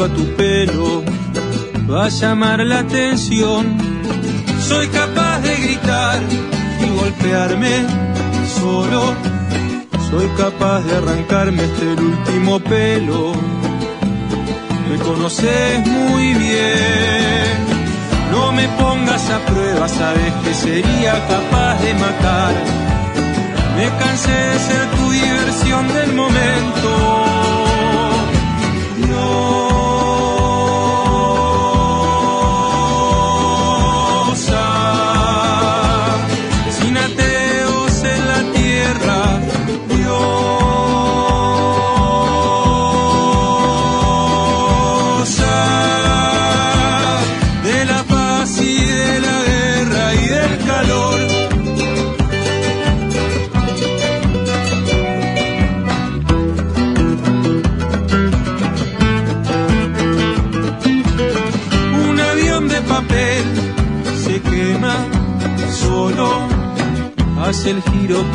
a tu pelo, va a llamar la atención. Soy capaz de gritar y golpearme solo, soy capaz de arrancarme hasta el último pelo. Me conoces muy bien, no me pongas a prueba, sabes que sería capaz de matar. Me cansé de ser tu diversión del momento.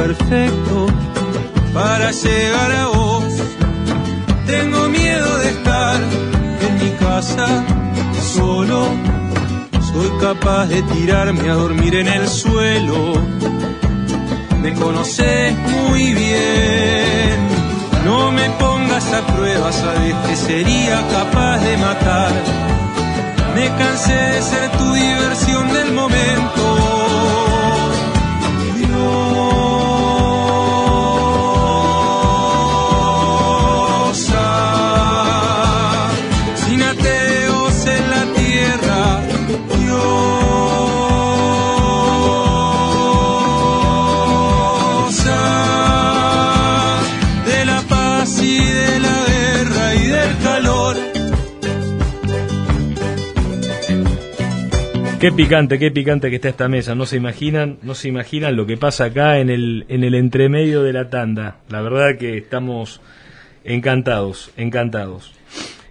Perfecto para llegar a vos. Tengo miedo de estar en mi casa solo. Soy capaz de tirarme a dormir en el suelo. Me conoces muy bien. No me pongas a prueba, sabes que sería capaz de matar. Me cansé de ser tu diversión del momento. Qué picante, qué picante que está esta mesa. No se imaginan, no se imaginan lo que pasa acá en el, en el entremedio de la tanda. La verdad que estamos encantados, encantados.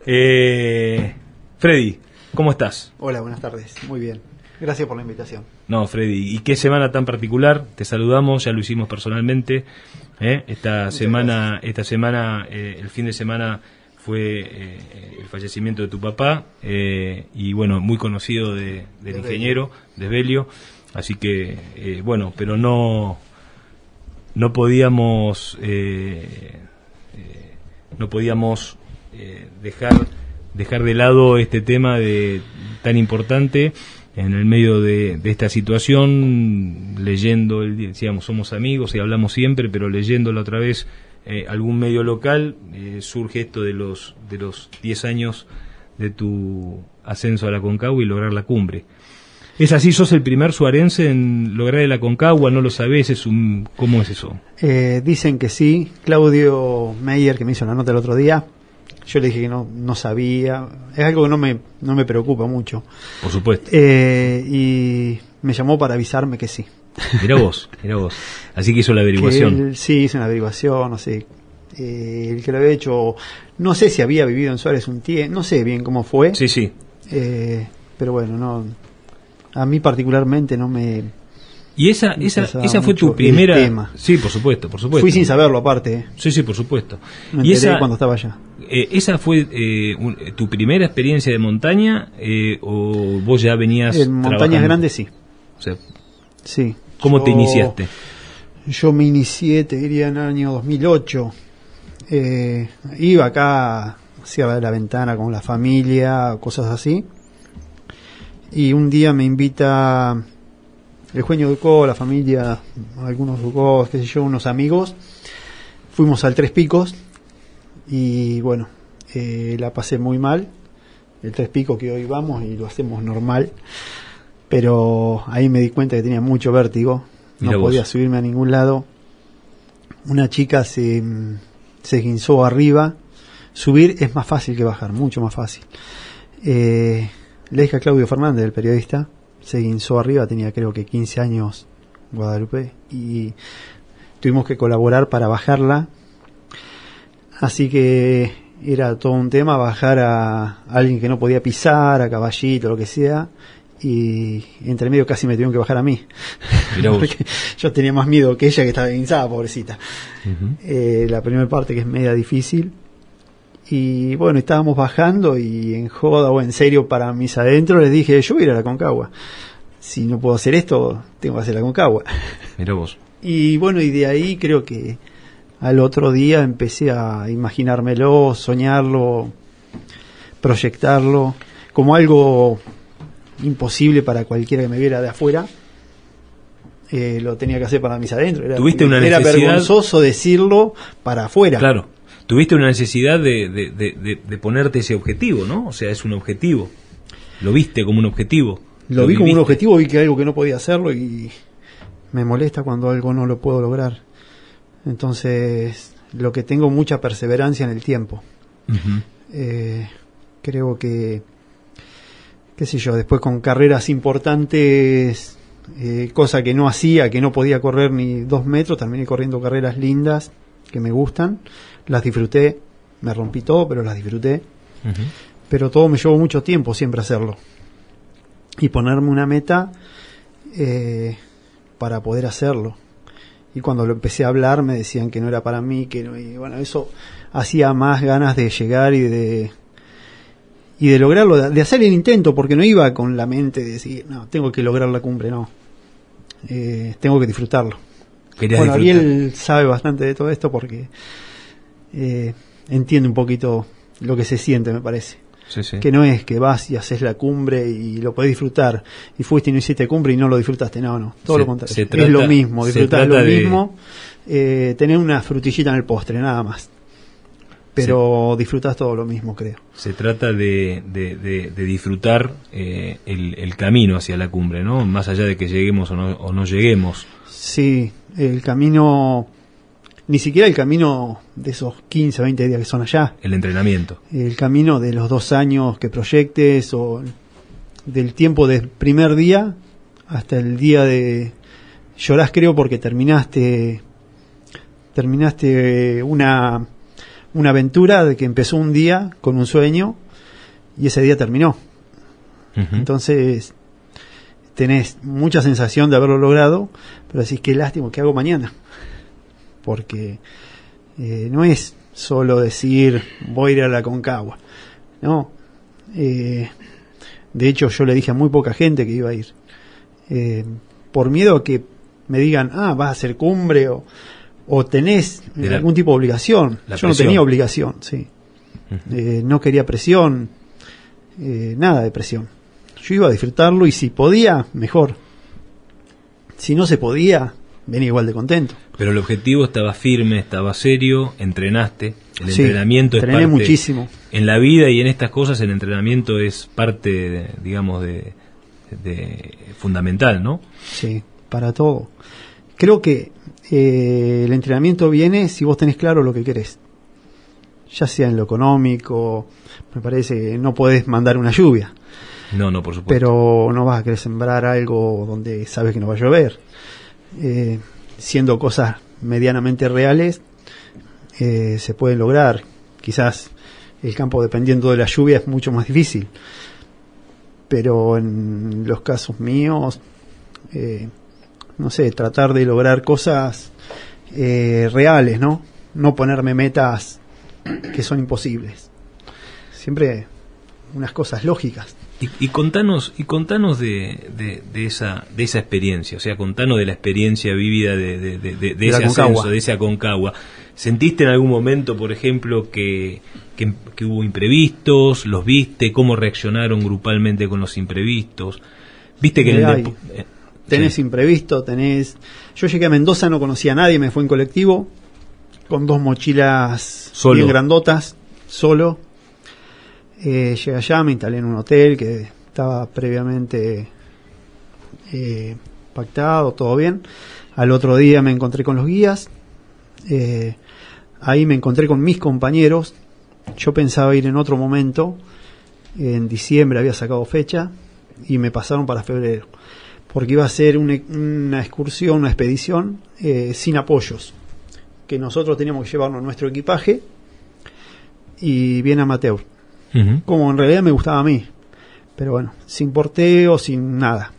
Eh, Freddy, ¿cómo estás? Hola, buenas tardes. Muy bien. Gracias por la invitación. No, Freddy, ¿y qué semana tan particular? Te saludamos, ya lo hicimos personalmente. ¿eh? Esta, semana, esta semana, eh, el fin de semana fue eh, el fallecimiento de tu papá eh, y bueno, muy conocido de, del ingeniero, de Belio, así que eh, bueno, pero no no podíamos no podíamos dejar dejar de lado este tema de tan importante en el medio de, de, esta situación, leyendo, el, decíamos, somos amigos y hablamos siempre, pero leyéndolo otra vez eh, algún medio local, eh, surge esto de los de los 10 años de tu ascenso a la Concagua y lograr la cumbre. ¿Es así? ¿Sos el primer suarense en lograr la Concagua? ¿No lo sabés? Es un, ¿Cómo es eso? Eh, dicen que sí. Claudio Meyer, que me hizo la nota el otro día, yo le dije que no, no sabía. Es algo que no me, no me preocupa mucho. Por supuesto. y me llamó para avisarme que sí. Mira vos, mira vos. Así que hizo la averiguación. sí, hizo una averiguación, no sé. Eh, el que lo había hecho, no sé si había vivido en Suárez un tiempo, no sé bien cómo fue. Sí, sí. Eh, pero bueno, no. A mí particularmente no me. Y esa, esa, esa fue tu primera. Sí, por supuesto, por supuesto. Fui sin saberlo aparte. Eh. Sí, sí, por supuesto. y esa, cuando estaba allá. ¿Esa fue tu primera experiencia de montaña o vos ya venías... En montañas grandes sí. O sea, sí. ¿Cómo te iniciaste? Yo me inicié, te diría, en el año 2008. Eh, iba acá hacia la ventana con la familia, cosas así. Y un día me invita el Jueño Ducó, la familia, algunos Ducó, qué sé yo, unos amigos. Fuimos al Tres Picos y bueno, eh, la pasé muy mal. El Tres Picos que hoy vamos y lo hacemos normal pero ahí me di cuenta que tenía mucho vértigo, no podía subirme a ningún lado. Una chica se, se guinzó arriba. Subir es más fácil que bajar, mucho más fácil. Eh, le dije a Claudio Fernández, el periodista, se guinzó arriba, tenía creo que 15 años Guadalupe, y tuvimos que colaborar para bajarla. Así que era todo un tema bajar a alguien que no podía pisar, a caballito, lo que sea, y entre medio casi me tuvieron que bajar a mí. Porque yo tenía más miedo que ella que estaba guinzada, pobrecita. Eh, la primera parte que es media difícil. Y bueno, estábamos bajando y en joda o en serio para mis adentro les dije, yo voy a ir a la Concagua. Si no puedo hacer esto, tengo que hacer la Concagua. Mirá vos. Y bueno, y de ahí creo que al otro día empecé a imaginármelo, soñarlo, proyectarlo como algo imposible para cualquiera que me viera de afuera. Eh, lo tenía que hacer para mis adentro. Era, Tuviste una era necesidad- vergonzoso decirlo para afuera. Claro. Tuviste una necesidad de, de- de- ponerte ese objetivo, ¿no? O sea, es un objetivo. Lo viste como un objetivo. Lo vi como un objetivo, vi que algo que no podía hacerlo y me molesta cuando algo no lo puedo lograr. Entonces, lo que tengo mucha perseverancia en el tiempo. Eh, creo que, qué sé yo, después con carreras importantes, eh, cosa que no hacía, que no podía correr ni dos metros, terminé corriendo carreras lindas que me gustan, las disfruté, me rompí todo, pero las disfruté, pero todo me llevó mucho tiempo siempre hacerlo. Y ponerme una meta eh, para poder hacerlo. Y cuando lo empecé a hablar me decían que no era para mí, que no, y bueno, eso hacía más ganas de llegar y de y de lograrlo, de, hacer el intento, porque no iba con la mente de decir, no, tengo que lograr la cumbre, no. Eh, tengo que disfrutarlo. Querías Bueno, disfrutar. Ariel sabe bastante de todo esto porque eh, entiende un poquito lo que se siente, me parece. Sí, sí. Que no es que vas y haces la cumbre y lo podés disfrutar y fuiste y no hiciste cumbre y no lo disfrutaste. No, no, todo Se- lo contrario. es lo mismo, disfrutar lo de- mismo, eh, tener una frutillita en el postre, nada más. Pero disfrutas todo lo mismo, creo. Se trata de, de- de- de disfrutar eh, el, el camino hacia la cumbre, ¿no? Más allá de que lleguemos o no, o no lleguemos. Sí, el camino, ni siquiera el camino de esos 15, 20 días que son allá, El entrenamiento. el camino de los dos años que proyectes o del tiempo del primer día hasta el día de llorás creo porque terminaste terminaste una una aventura de que empezó un día con un sueño y ese día terminó. Entonces tenés mucha sensación de haberlo logrado pero decís qué lástima qué hago mañana porque eh, no es solo decir voy a ir a la Concagua no eh, de hecho yo le dije a muy poca gente que iba a ir eh, por miedo a que me digan ah vas a hacer cumbre o, o tenés De la- algún tipo de obligación la yo no tenía obligación sí eh, no quería presión, eh, nada de presión. Yo iba a disfrutarlo y si podía, mejor. Si no se podía, venía igual de contento. Pero el objetivo estaba firme, estaba serio, entrenaste. El Sí, entrenamiento es parte. muchísimo. En la vida y en estas cosas, el entrenamiento es parte, digamos, de, de fundamental, ¿no? Sí, para todo. Creo que eh, el entrenamiento viene si vos tenés claro lo que querés. Ya sea en lo económico, me parece que no podés mandar una lluvia. No, no, por supuesto. pero no vas a querer sembrar algo donde sabes que no va a llover. Eh, siendo cosas medianamente reales, eh, se pueden lograr. Quizás el campo, dependiendo de la lluvia, es mucho más difícil. Pero en los casos míos, eh, no sé, tratar de lograr cosas eh, reales, ¿no? No ponerme metas que son imposibles. Siempre unas cosas lógicas. Y, y contanos, y contanos de, de, de esa, de esa experiencia, o sea, contanos de la experiencia vivida de, de, ese ascenso, de ese Aconcagua. ¿Sentiste en algún momento, por ejemplo, que, que, que hubo imprevistos? ¿Los viste? ¿Cómo reaccionaron grupalmente con los imprevistos? ¿Viste que en el Tenés sí. imprevisto, tenés... Yo llegué a Mendoza, no conocía a nadie, me fui en colectivo, con dos mochilas Solo. bien grandotas, solo. Eh, llegué allá, me instalé en un hotel que estaba previamente eh, pactado, todo bien. Al otro día me encontré con los guías. eh, ahí me encontré con mis compañeros. Yo pensaba ir en otro momento. En diciembre había sacado fecha y me pasaron para febrero porque iba a ser una, una excursión, una expedición eh, sin apoyos, que nosotros teníamos que llevarnos nuestro equipaje y bien amateur, como en realidad me gustaba a mí, Pero bueno, sin porteo, sin nada.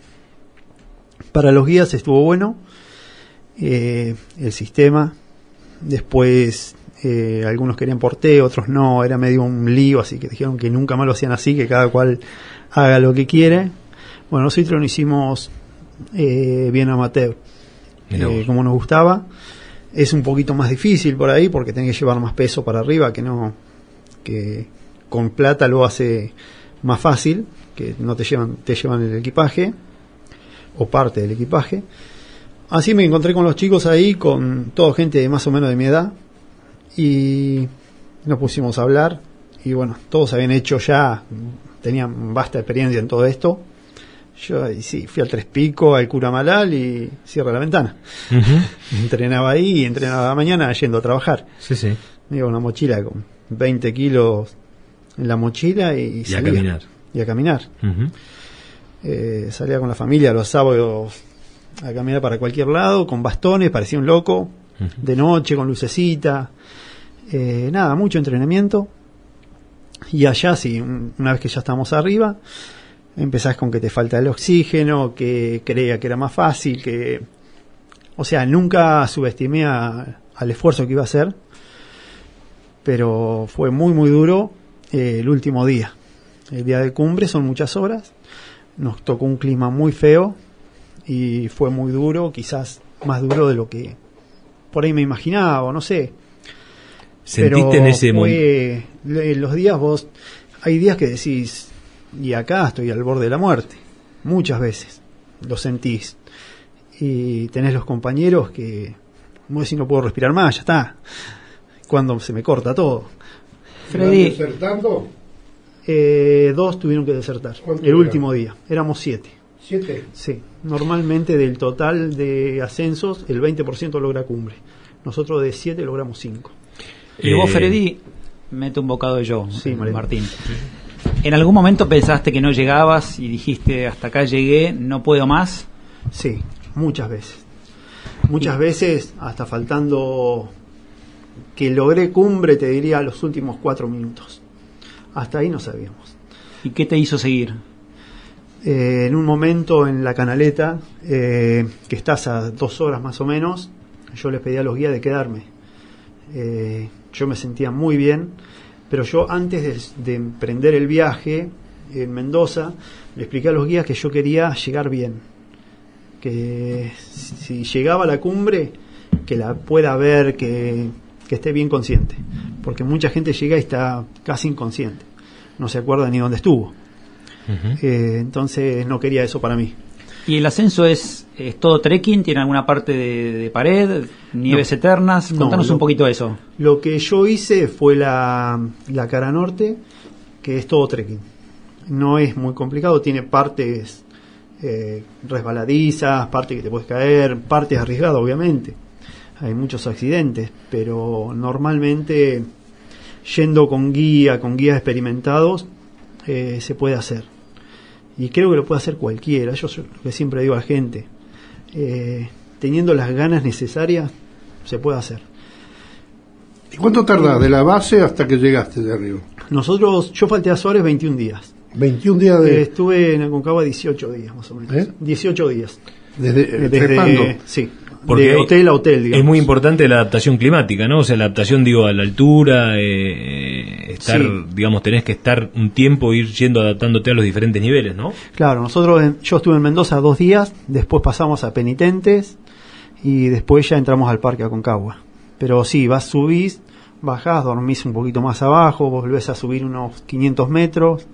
Para los guías estuvo bueno eh, el sistema. Después eh, algunos querían porteo, otros no. Era medio un lío, así que dijeron que nunca más lo hacían así, que cada cual haga lo que quiere. Bueno, nosotros lo hicimos eh, bien amateur, eh, como nos gustaba. Es un poquito más difícil por ahí porque tenés que llevar más peso para arriba, que no que con plata lo hace más fácil, que no te llevan te llevan el equipaje o parte del equipaje. Así me encontré con los chicos ahí, con toda gente de más o menos de mi edad, y nos pusimos a hablar, y bueno, todos habían hecho ya, tenían vasta experiencia en todo esto. Yo y sí, fui al Tres Pico, al Cura Malal y cierra la ventana. Entrenaba ahí y entrenaba a la mañana yendo a trabajar. Sí, sí. Iba una mochila con 20 kilos en la mochila y, Y a salía. caminar. Y a caminar. Eh, salía con la familia los sábados a caminar para cualquier lado, con bastones, parecía un loco, de noche, con lucecita. Eh, nada, mucho entrenamiento. Y allá, sí, un- una vez que ya estamos arriba, empezás con que te falta el oxígeno, que creía que era más fácil, que... O sea, nunca subestimé a- al esfuerzo que iba a hacer, pero fue muy, muy duro eh, el último día. El día de cumbre son muchas horas, nos tocó un clima muy feo y fue muy duro, quizás más duro de lo que por ahí me imaginaba, o no sé. ¿Sentiste Pero en ese momento? le- los días vos, hay días que decís, y acá estoy al borde de la muerte, muchas veces, lo sentís. Y tenés los compañeros que, vos decís, no puedo respirar más, ya está. Cuando se me corta todo. Freddy, desertando? Eh, dos tuvieron que desertar, ¿Cuántos el último día, éramos siete. ¿Siete? Sí, normalmente del total de ascensos, el 20% logra cumbre. Nosotros de 7 logramos 5. y vos, Eh, Freddy, mete un bocado de yo, Sí, Mariano. Martín. ¿En algún momento pensaste que no llegabas y dijiste, hasta acá llegué, no puedo más? Sí, muchas veces. Muchas veces, hasta faltando que logré cumbre, te diría los últimos 4 minutos. Hasta ahí no sabíamos. ¿Y qué te hizo seguir? Eh, en un momento en la canaleta, eh, que estás a dos horas más o menos, yo les pedí a los guías de quedarme. Eh, yo me sentía muy bien, pero yo antes de, de emprender el viaje en Mendoza, le expliqué a los guías que yo quería llegar bien. Que si llegaba a la cumbre, que la pueda ver, que, que esté bien consciente. Porque mucha gente llega y está casi inconsciente. No se acuerda ni dónde estuvo. Eh, entonces no quería eso para mí. ¿Y el ascenso es, es todo trekking? ¿Tiene alguna parte de, de pared? ¿Nieves No. eternas? No, Contanos lo- un poquito de eso. Lo que yo hice fue la, la cara norte, que es todo trekking. No es muy complicado, tiene partes eh, resbaladizas, partes que te puedes caer, partes arriesgadas, obviamente. Hay muchos accidentes, pero normalmente yendo con guía, con guías experimentados, eh, se puede hacer. Y creo que lo puede hacer cualquiera. Yo lo que siempre digo a la gente. eh, teniendo las ganas necesarias, se puede hacer. ¿Y cuánto tardás de la base hasta que llegaste de arriba? Nosotros, yo falté a Suárez 21 días. 21 días Eh, de, estuve en Aconcagua 18 días más o menos. ¿Eh? 18 días. desde, Eh, trepando. sí, Porque de hotel a hotel, digamos. Es muy importante la adaptación climática, ¿no? O sea, la adaptación, digo, a la altura, eh, estar, Sí. digamos, tenés que estar un tiempo, ir yendo adaptándote a los diferentes niveles, ¿no? Claro, nosotros, en- yo estuve en Mendoza dos días, después pasamos a Penitentes y después ya entramos al parque Aconcagua. Pero sí, vas, subís, bajás, dormís un poquito más abajo, volvés a subir unos 500 metros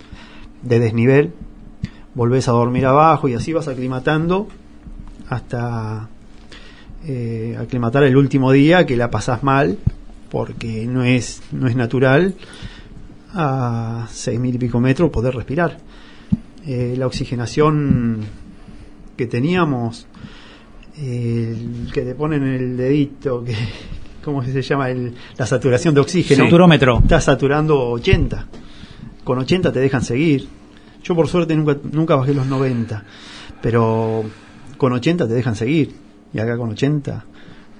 de desnivel, volvés a dormir abajo y así vas aclimatando hasta eh, aclimatar el último día que la pasás mal porque no es, no es natural a seis mil y pico metros poder respirar. Eh, la oxigenación que teníamos, el que te ponen el dedito, que, ¿cómo se llama? El- la saturación de oxígeno. Saturómetro. Está saturando 80. Con 80 te dejan seguir. Yo por suerte nunca, nunca bajé los 90, pero con 80 te dejan seguir. Y acá con 80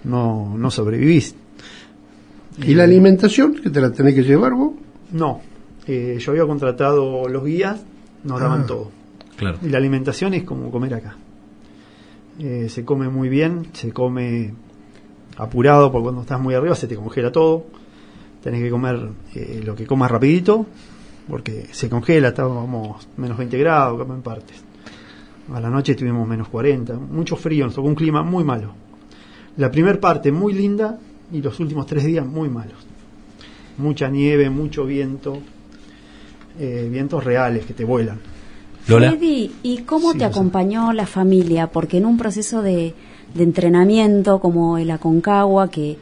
no, no sobrevivís. ¿Y la alimentación que te la tenés que llevar vos? No, eh, yo había contratado los guías nos daban Ah. todo. Claro. Y la alimentación es como comer acá. Eh, se come muy bien, se come apurado porque cuando estás muy arriba se te congela todo. Tenés que comer eh, lo que comas rapidito porque se congela, estábamos menos 20 grados, como en partes. A la noche tuvimos menos 40, mucho frío, nos tocó un clima muy malo. La primera parte muy linda y los últimos tres días muy malos. Mucha nieve, mucho viento, eh, vientos reales que te vuelan. Lola. Freddy, ¿y cómo Sí, te acompañó la familia? Porque en un proceso de, de entrenamiento como el Aconcagua, que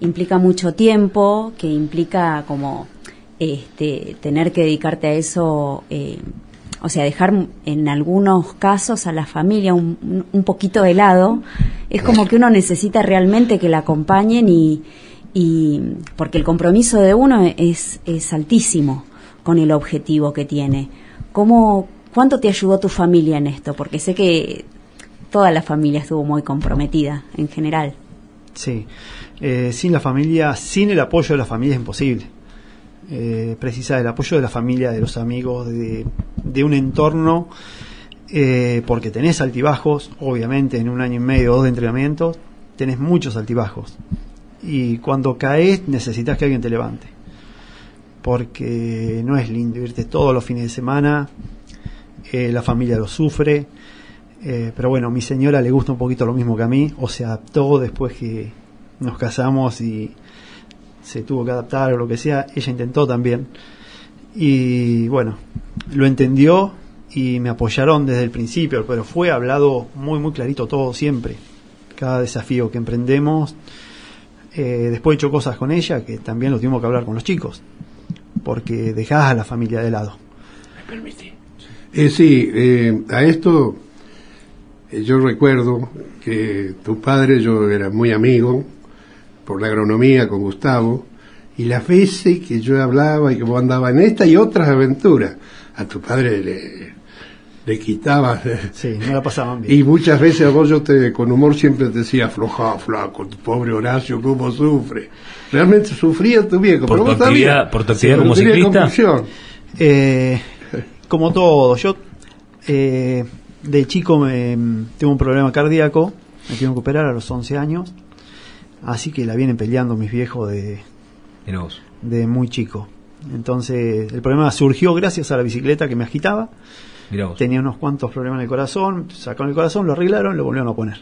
implica mucho tiempo, que implica como este, tener que dedicarte a eso, eh, o sea, dejar en algunos casos a la familia un, un- poquito de lado, es como que uno necesita realmente que la acompañen y, y porque el compromiso de uno es, es altísimo con el objetivo que tiene. ¿Cómo, ¿Cuánto te ayudó tu familia en esto? Porque sé que toda la familia estuvo muy comprometida en general. Sí, Eh, sin la familia, sin el apoyo de la familia es imposible. Eh, precisa del apoyo de la familia, de los amigos, de, un entorno, eh, porque tenés altibajos, obviamente en un año y medio o dos de entrenamiento, tenés muchos altibajos. Y cuando caes necesitas que alguien te levante. Porque no es lindo irte todos los fines de semana, eh, la familia lo sufre, pero bueno, a mi señora le gusta un poquito lo mismo que a mí, o se adaptó después que nos casamos y se tuvo que adaptar o lo que sea, ella intentó también. Y bueno, lo entendió y me apoyaron desde el principio, pero fue hablado muy, muy clarito todo siempre. Cada desafío que emprendemos. Eh, después he hecho cosas con ella que también lo tuvimos que hablar con los chicos, porque dejás a la familia de lado. Eh, sí, eh, a esto eh, yo recuerdo que tu padre, yo era muy amigo por la agronomía con Gustavo, y las veces que yo hablaba y que vos andabas en esta y otras aventuras, a tu padre le, le quitabas. Sí, no la pasaban bien. Y muchas veces a vos yo te, con humor siempre te decía, afloja, flaco, tu pobre Horacio, cómo sufre. Realmente sufría tu viejo. Por tu actividad- por tu actividad como ciclista. Eh, como todo, yo eh, de chico me, tuve un problema cardíaco, me tuvieron que operar a los 11 años, así que la vienen peleando mis viejos de, de muy chico. Entonces el problema surgió gracias a la bicicleta que me agitaba, tenía unos cuantos problemas en el corazón, sacaron el corazón, lo arreglaron, lo volvieron a poner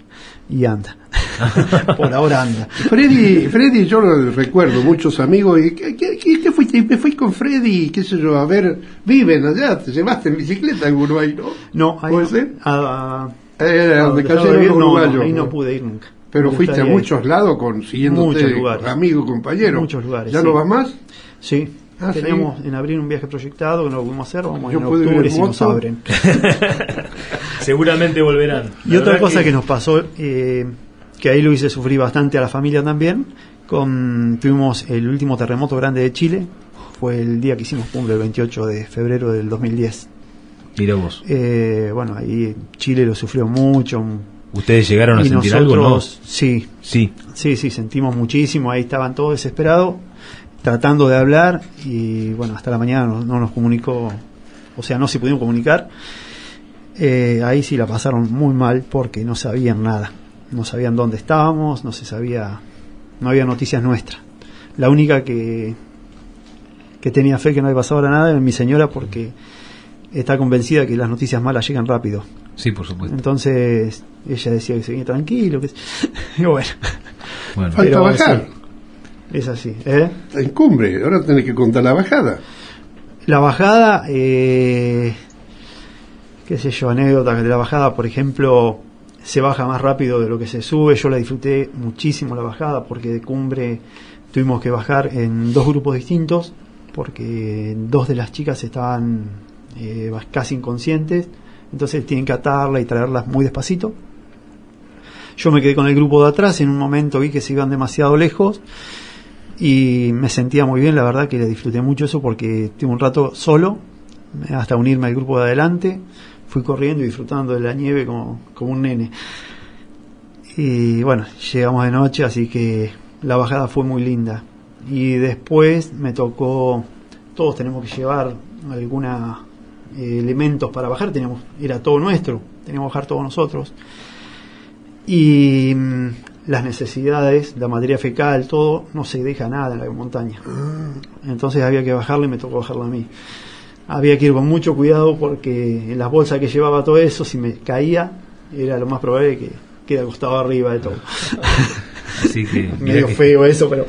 y anda. Por ahora anda. Freddy, Freddy, yo lo recuerdo, muchos amigos, y ¿qué, qué, qué- fuiste? Me fui con Freddy, qué sé yo, a ver, viven allá, te llevaste en bicicleta en Uruguay, ¿no? No, ahí ¿Puede no, ser? a- a donde cayeron vivir, los no, ahí no pude ir nunca. Pero fuiste a muchos lados con, siguiéndote, Muchos lugares. amigos, compañeros. Muchos lugares, ¿Ya sí. no vas más? Sí. Ah, Tenemos en abril un viaje proyectado que no lo pudimos hacer, vamos Yo en puedo ir octubre en si nos abren. Seguramente volverán. Y La otra cosa que... nos pasó, eh, que ahí lo hice sufrir bastante a la familia también, con tuvimos el último terremoto grande de Chile, fue el día que hicimos cumple, el 28 de febrero del 2010. Mira vos. Eh, bueno, ahí Chile lo sufrió mucho. ¿Ustedes llegaron a y sentir nosotros, algo, no? sí, Sí. Sí, sí, sentimos muchísimo, ahí estaban todos desesperados, tratando de hablar y bueno, hasta la mañana no, no nos comunicó, o sea, no se pudieron comunicar. Eh, ahí sí la pasaron muy mal porque no sabían nada, no sabían dónde estábamos, no se sabía, no había noticias nuestras. La única que, que tenía fe que no había pasado nada era mi señora porque está convencida que las noticias malas llegan rápido. Sí, por supuesto. Entonces ella decía que seguía tranquilo, que y bueno. Bueno. Falta Pero bajar. Es así. ¿eh? En cumbre, ahora tenés que contar la bajada. La bajada, eh, qué sé yo, anécdotas de la bajada, por ejemplo, se baja más rápido de lo que se sube. Yo la disfruté muchísimo la bajada porque de cumbre tuvimos que bajar en dos grupos distintos porque dos de las chicas estaban eh, casi inconscientes, entonces tienen que atarla y traerlas muy despacito. Yo me quedé con el grupo de atrás, en un momento vi que se iban demasiado lejos y me sentía muy bien, la verdad que le disfruté mucho eso porque tuve un rato solo, hasta unirme al grupo de adelante, fui corriendo y disfrutando de la nieve como, como un nene. Y bueno, llegamos de noche, así que la bajada fue muy linda. Y después me tocó, todos tenemos que llevar alguna eh, elementos para bajar, teníamos, era todo nuestro, teníamos que bajar todos nosotros. Y mm, las necesidades, la materia fecal, todo, no se deja nada en la montaña. Entonces había que bajarla y me tocó bajarla a mí. Había que ir con mucho cuidado porque en las bolsas que llevaba todo eso, si me caía, era lo más probable que quede acostado arriba de todo. Así que. Medio que- feo eso, pero,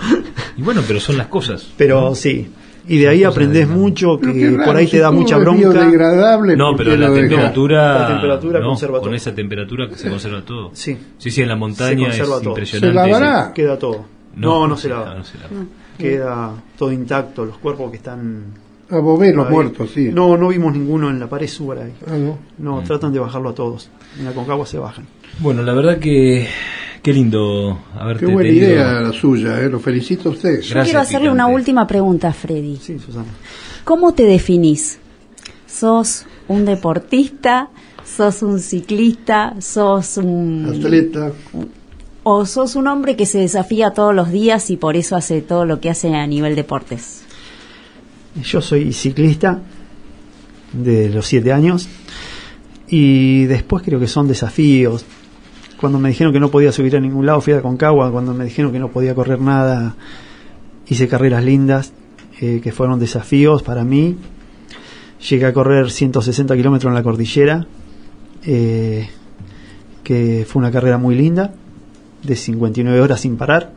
Y bueno, pero son las cosas. pero sí. Y de ahí aprendes de- mucho que por ahí te da mucha es bronca. biodegradable, No, ¿por pero la temperatura. La temperatura no, conserva Con todo. esa temperatura que se conserva todo. Sí, Sí, sí, en la montaña es conserva todo. impresionante. ¿Se lavará? queda todo. No, no, se lava. no se lava. Queda todo intacto, los cuerpos que están... A vos ves los muertos, sí. No, no vimos ninguno en la pared sur ahí. Ah, no. No, Mm. tratan de bajarlo a todos. En la Concagua se bajan. Bueno, la verdad que. Qué lindo haberte Qué buena tenido. idea la suya, ¿eh? lo felicito a usted. Yo Gracias, quiero hacerle Picante. una última pregunta a Freddy. Sí, Susana. ¿Cómo te definís? ¿Sos un deportista? ¿Sos un ciclista? ¿Sos un... Atleta, ¿O sos un hombre que se desafía todos los días y por eso hace todo lo que hace a nivel deportes? Yo soy ciclista de los siete años y después creo que son desafíos. Cuando me dijeron que no podía subir a ningún lado fui a Concagua, cuando me dijeron que no podía correr nada hice carreras lindas eh, que fueron desafíos para mí. Llegué a correr 160 kilómetros en la cordillera, eh, que fue una carrera muy linda, de 59 horas sin parar.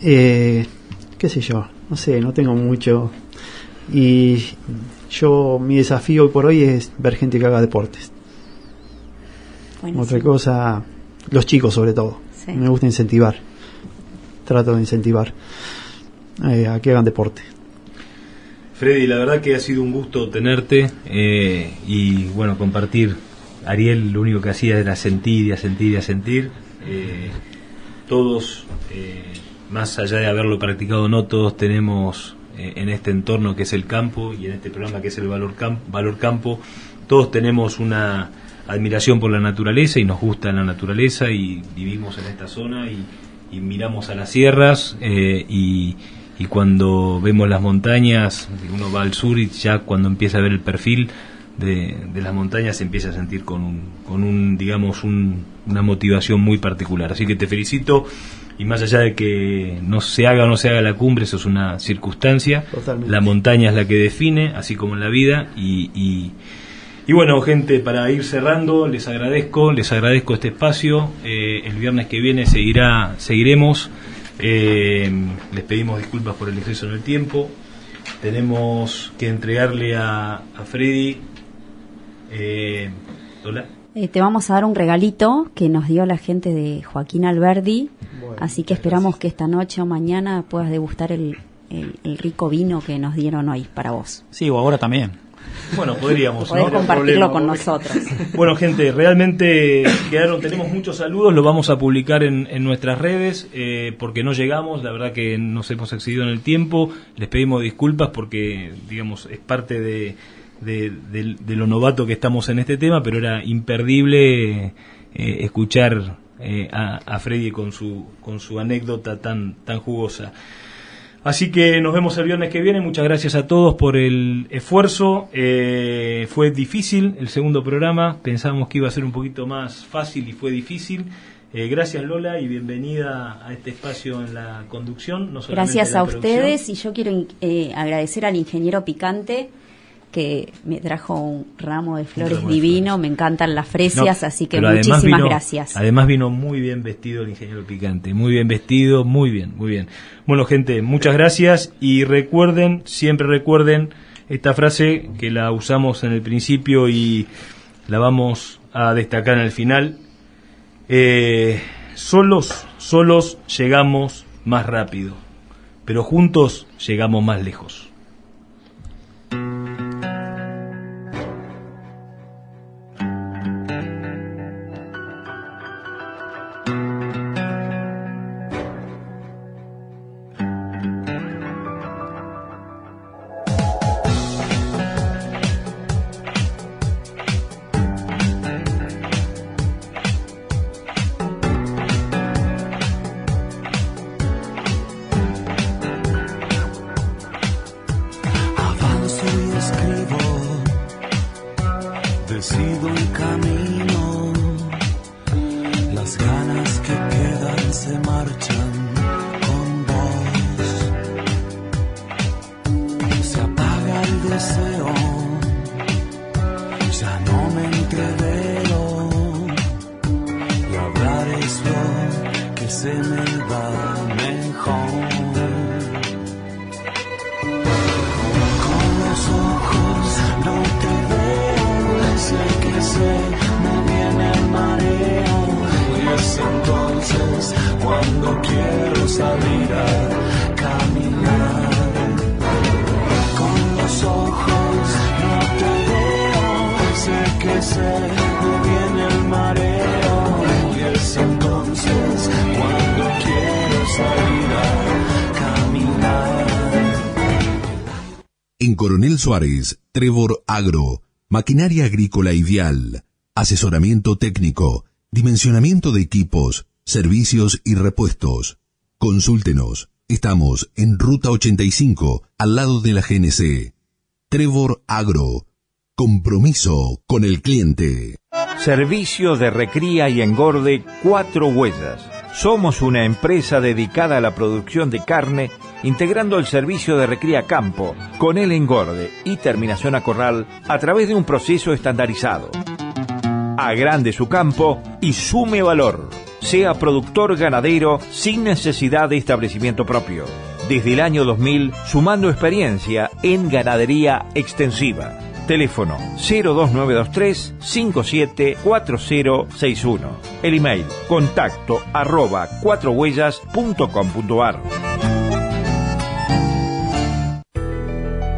Eh, qué sé yo, no sé, no tengo mucho. Y yo, mi desafío hoy por hoy es ver gente que haga deportes. Buenísimo. Otra cosa, los chicos sobre todo. Sí. Me gusta incentivar. Trato de incentivar eh, a que hagan deporte. Freddy, la verdad que ha sido un gusto tenerte eh, y bueno, compartir. Ariel lo único que hacía era sentir y a sentir y a sentir. Eh, todos, eh, más allá de haberlo practicado, no todos tenemos eh, en este entorno que es el campo y en este programa que es el Valor, Cam- Valor Campo, todos tenemos una admiración por la naturaleza y nos gusta la naturaleza y vivimos en esta zona y, y miramos a las sierras eh, y, y cuando vemos las montañas, uno va al sur y ya cuando empieza a ver el perfil de, de las montañas se empieza a sentir con un, con un digamos, un- una motivación muy particular. Así que te felicito y más allá de que no se haga o no se haga la cumbre, eso es una circunstancia. Totalmente. La montaña es la que define, así como en la vida y, y y bueno, gente, para ir cerrando, les agradezco, les agradezco este espacio. Eh, el viernes que viene seguirá, seguiremos. Eh, les pedimos disculpas por el exceso en el tiempo. Tenemos que entregarle a, a Freddy. Eh, ¿Hola? Eh, te vamos a dar un regalito que nos dio la gente de Joaquín Alberdi, Bueno, así que esperamos que esta noche o mañana puedas degustar el, el- el rico vino que nos dieron hoy para vos. Sí, o ahora también. Bueno, podríamos. Podés ¿no? compartirlo problema, con porque- nosotros. Bueno, gente, realmente quedaron, tenemos muchos saludos, lo vamos a publicar en, en nuestras redes eh, porque no llegamos, la verdad que nos hemos excedido en el tiempo, les pedimos disculpas porque, digamos, es parte de, de, de- de lo novato que estamos en este tema, pero era imperdible eh, escuchar eh, a, a Freddy con su, con su anécdota tan, tan jugosa. Así que nos vemos el viernes que viene. Muchas gracias a todos por el esfuerzo. Eh, fue difícil el segundo programa. Pensábamos que iba a ser un poquito más fácil y fue difícil. Eh, gracias Lola y bienvenida a este espacio en la conducción. No Gracias a producción. ustedes y yo quiero eh, agradecer al ingeniero Picante que me trajo un ramo de flores ramo de divino, flores. me encantan las fresias, No, así que muchísimas vino- gracias. Además vino muy bien vestido el ingeniero Picante, muy bien vestido, muy bien, muy bien. Bueno, gente, muchas gracias y recuerden, siempre recuerden esta frase que la usamos en el principio y la vamos a destacar en el final. Eh, solos, solos llegamos más rápido, pero juntos llegamos más lejos. que se me va mejor. Con los ojos no te veo, sé que sé, me viene el mareo. Y es entonces cuando quiero salir a caminar. Con los ojos no te veo, sé que sé. Coronel Suárez, Trevor Agro, maquinaria agrícola ideal, asesoramiento técnico, dimensionamiento de equipos, servicios y repuestos. Consúltenos. Estamos en Ruta 85, al lado de la GNC. Trevor Agro. Compromiso con el cliente. Servicio de recría y engorde Cuatro Huellas. Somos una empresa dedicada a la producción de carne, integrando el servicio de recría campo con el engorde y terminación a corral a través de un proceso estandarizado. Agrande su campo y sume valor. Sea productor ganadero sin necesidad de establecimiento propio. Desde el año 2000, sumando experiencia en ganadería extensiva. Teléfono 02923 574061. El email contacto arroba cuatrohuellas.com.ar.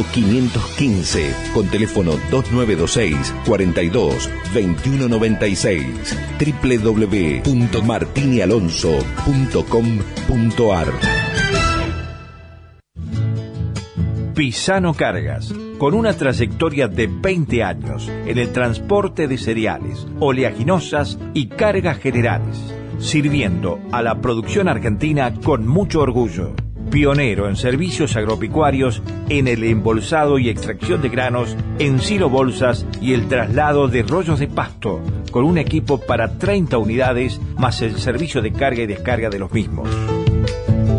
515 con teléfono 2926 42 2196 www.martinialonso.com.ar Pisano Cargas, con una trayectoria de 20 años en el transporte de cereales, oleaginosas y cargas generales, sirviendo a la producción argentina con mucho orgullo. Pionero en servicios agropecuarios, en el embolsado y extracción de granos, en silo bolsas y el traslado de rollos de pasto, con un equipo para 30 unidades más el servicio de carga y descarga de los mismos.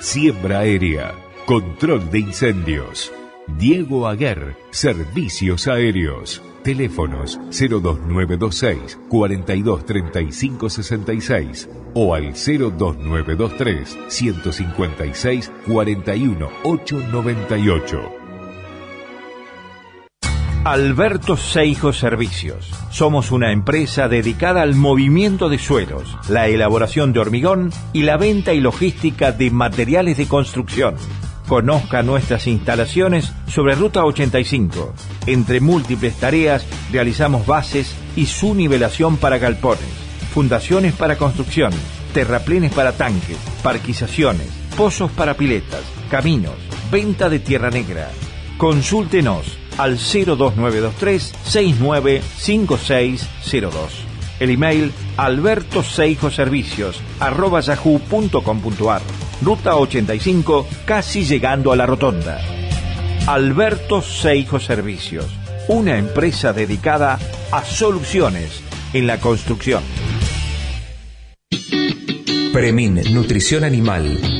siembra aérea, control de incendios. Diego Aguer, Servicios Aéreos. Teléfonos 02926 423566 o al 02923 156 41898. Alberto Seijo Servicios. Somos una empresa dedicada al movimiento de suelos, la elaboración de hormigón y la venta y logística de materiales de construcción. Conozca nuestras instalaciones sobre Ruta 85. Entre múltiples tareas realizamos bases y su nivelación para galpones, fundaciones para construcción, terraplenes para tanques, parquizaciones, pozos para piletas, caminos, venta de tierra negra. Consúltenos al 02923 695602. El email albertoseijoservicios arroba yahoo.com.ar. Ruta 85, casi llegando a la rotonda. Alberto Seijo Servicios, una empresa dedicada a soluciones en la construcción. Premin, Nutrición Animal.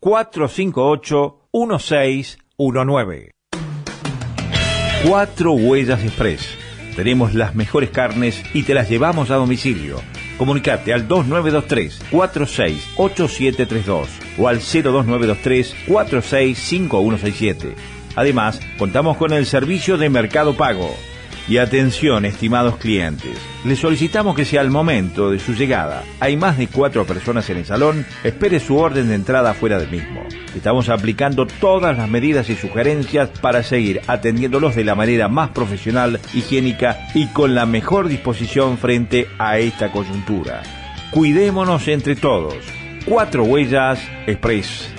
458 1619. Cuatro Huellas Express. Tenemos las mejores carnes y te las llevamos a domicilio. Comunicate al 2923 468732 o al 02923 465167. Además, contamos con el servicio de Mercado Pago. Y atención, estimados clientes, les solicitamos que si al momento de su llegada hay más de cuatro personas en el salón, espere su orden de entrada fuera del mismo. Estamos aplicando todas las medidas y sugerencias para seguir atendiéndolos de la manera más profesional, higiénica y con la mejor disposición frente a esta coyuntura. Cuidémonos entre todos. Cuatro Huellas Express.